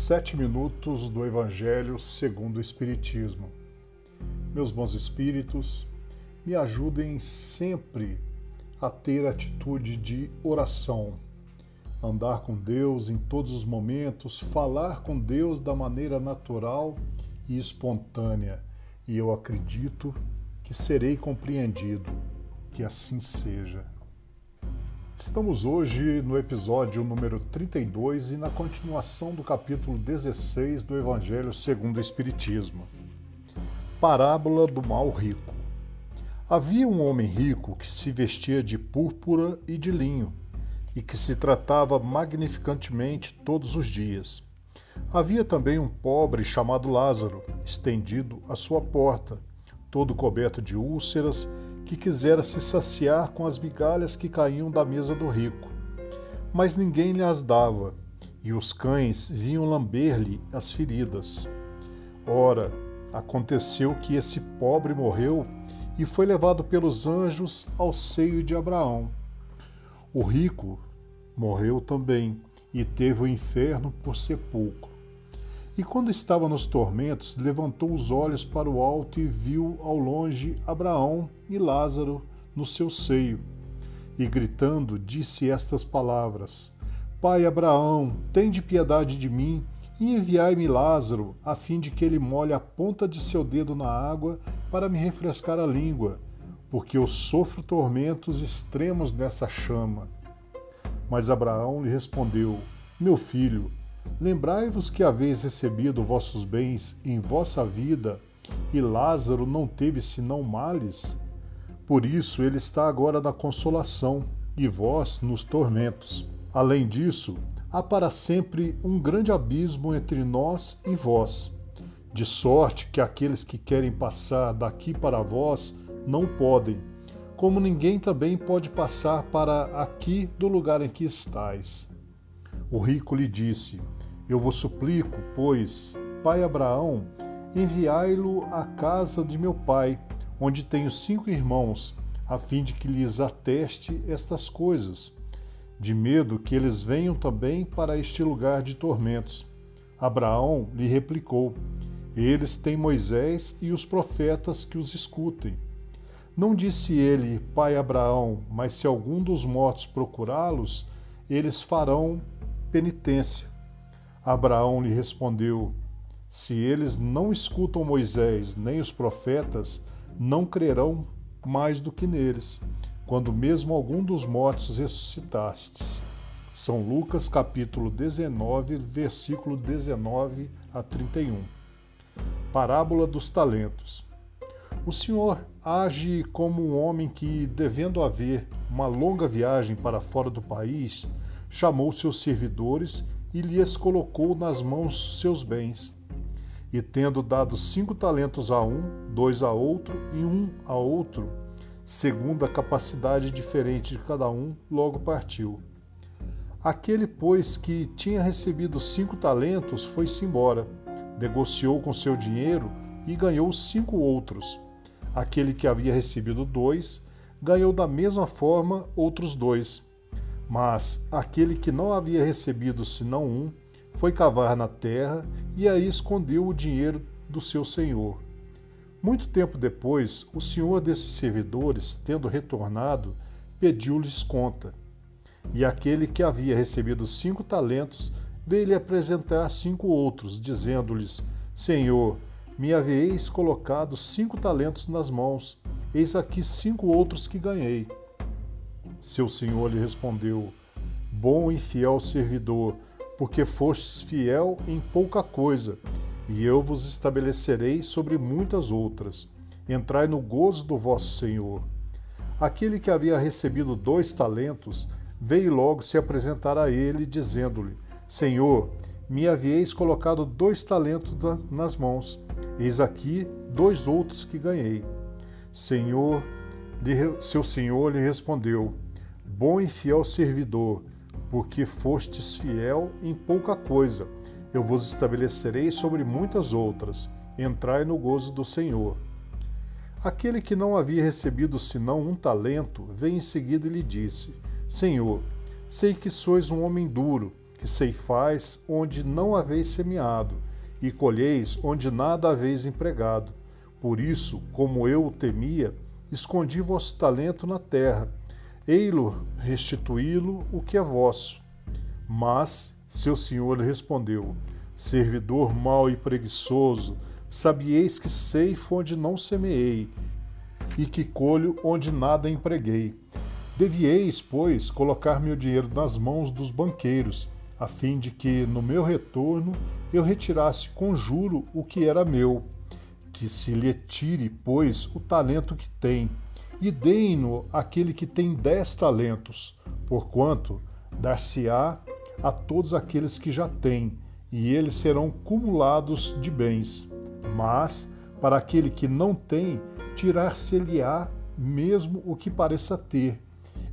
Sete minutos do Evangelho segundo o Espiritismo. Meus bons espíritos, me ajudem sempre a ter atitude de oração, andar com Deus em todos os momentos, falar com Deus da maneira natural e espontânea, e eu acredito que serei compreendido. Que assim seja. Estamos hoje no episódio número 32 e na continuação do capítulo 16 do Evangelho segundo o Espiritismo. Parábola do mal rico. Havia um homem rico que se vestia de púrpura e de linho e que se tratava magnificantemente todos os dias. Havia também um pobre chamado Lázaro, estendido à sua porta, todo coberto de úlceras que quisera se saciar com as migalhas que caíam da mesa do rico. Mas ninguém lhe as dava, e os cães vinham lamber-lhe as feridas. Ora, aconteceu que esse pobre morreu e foi levado pelos anjos ao seio de Abraão. O rico morreu também e teve o inferno por sepulcro. E quando estava nos tormentos, levantou os olhos para o alto e viu ao longe Abraão e Lázaro no seu seio. E gritando, disse estas palavras: Pai Abraão, tende piedade de mim e enviai-me Lázaro, a fim de que ele molhe a ponta de seu dedo na água para me refrescar a língua, porque eu sofro tormentos extremos nessa chama. Mas Abraão lhe respondeu: Meu filho, Lembrai-vos que haveis recebido vossos bens em vossa vida, e Lázaro não teve senão males. Por isso ele está agora na consolação, e vós nos tormentos. Além disso, há para sempre um grande abismo entre nós e vós, de sorte que aqueles que querem passar daqui para vós não podem, como ninguém também pode passar para aqui do lugar em que estais. O rico lhe disse: Eu vos suplico, pois, pai Abraão, enviai-lo à casa de meu pai, onde tenho cinco irmãos, a fim de que lhes ateste estas coisas, de medo que eles venham também para este lugar de tormentos. Abraão lhe replicou: Eles têm Moisés e os profetas que os escutem. Não disse ele, pai Abraão, mas se algum dos mortos procurá-los, eles farão penitência. Abraão lhe respondeu: Se eles não escutam Moisés nem os profetas, não crerão mais do que neles, quando mesmo algum dos mortos ressuscitastes. São Lucas capítulo 19, versículo 19 a 31. Parábola dos talentos. O Senhor age como um homem que, devendo haver uma longa viagem para fora do país, chamou seus servidores e lhes colocou nas mãos seus bens. E tendo dado cinco talentos a um, dois a outro e um a outro, segundo a capacidade diferente de cada um, logo partiu. Aquele, pois, que tinha recebido cinco talentos, foi-se embora, negociou com seu dinheiro e ganhou cinco outros. Aquele que havia recebido dois, ganhou da mesma forma outros dois. Mas aquele que não havia recebido senão um, foi cavar na terra e aí escondeu o dinheiro do seu senhor. Muito tempo depois, o senhor desses servidores, tendo retornado, pediu-lhes conta. E aquele que havia recebido cinco talentos veio-lhe apresentar cinco outros, dizendo-lhes: Senhor, me haveis colocado cinco talentos nas mãos, eis aqui cinco outros que ganhei. Seu senhor lhe respondeu: Bom e fiel servidor, porque fostes fiel em pouca coisa, e eu vos estabelecerei sobre muitas outras. Entrai no gozo do vosso senhor. Aquele que havia recebido dois talentos veio logo se apresentar a ele, dizendo-lhe: Senhor, me haveis colocado dois talentos nas mãos, eis aqui dois outros que ganhei. Senhor, seu senhor lhe respondeu: Bom e fiel servidor, porque fostes fiel em pouca coisa, eu vos estabelecerei sobre muitas outras. Entrai no gozo do Senhor. Aquele que não havia recebido senão um talento, veio em seguida e lhe disse: Senhor, sei que sois um homem duro, que ceifais onde não haveis semeado, e colheis onde nada haveis empregado. Por isso, como eu temia, escondi vosso talento na terra, ei-lo restituí-lo o que é vosso. Mas seu senhor lhe respondeu: Servidor mau e preguiçoso, sabieis que ceifo onde não semeei, e que colho onde nada empreguei. Devieis, pois, colocar meu dinheiro nas mãos dos banqueiros, a fim de que, no meu retorno, eu retirasse com juro o que era meu. Que se lhe tire, pois, o talento que tem, e deem-no àquele que tem dez talentos, porquanto dar-se-á a todos aqueles que já têm, e eles serão cumulados de bens. Mas, para aquele que não tem, tirar-se-lhe-á mesmo o que pareça ter,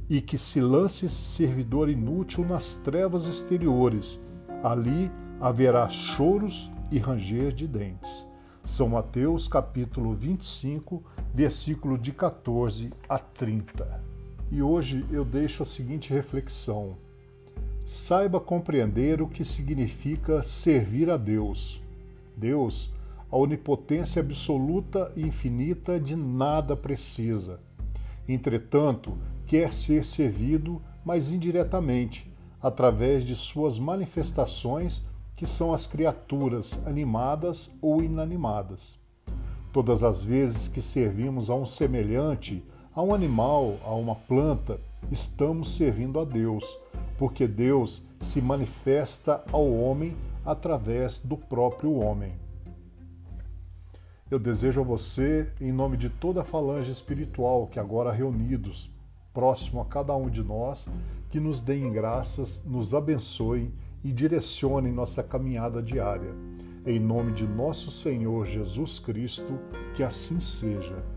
e que se lance esse servidor inútil nas trevas exteriores. Ali haverá choros e ranger de dentes. São Mateus capítulo 25, versículo de 14 a 30. E hoje eu deixo a seguinte reflexão: Saiba compreender o que significa servir a Deus. Deus, a onipotência absoluta e infinita, de nada precisa. Entretanto, quer ser servido, mas indiretamente, através de suas manifestações, que são as criaturas animadas ou inanimadas. Todas as vezes que servimos a um semelhante, a um animal, a uma planta, estamos servindo a Deus, porque Deus se manifesta ao homem através do próprio homem. Eu desejo a você, em nome de toda a falange espiritual que agora reunidos próximo a cada um de nós, que nos deem graças, nos abençoem e direcionem nossa caminhada diária. Em nome de nosso Senhor Jesus Cristo, que assim seja.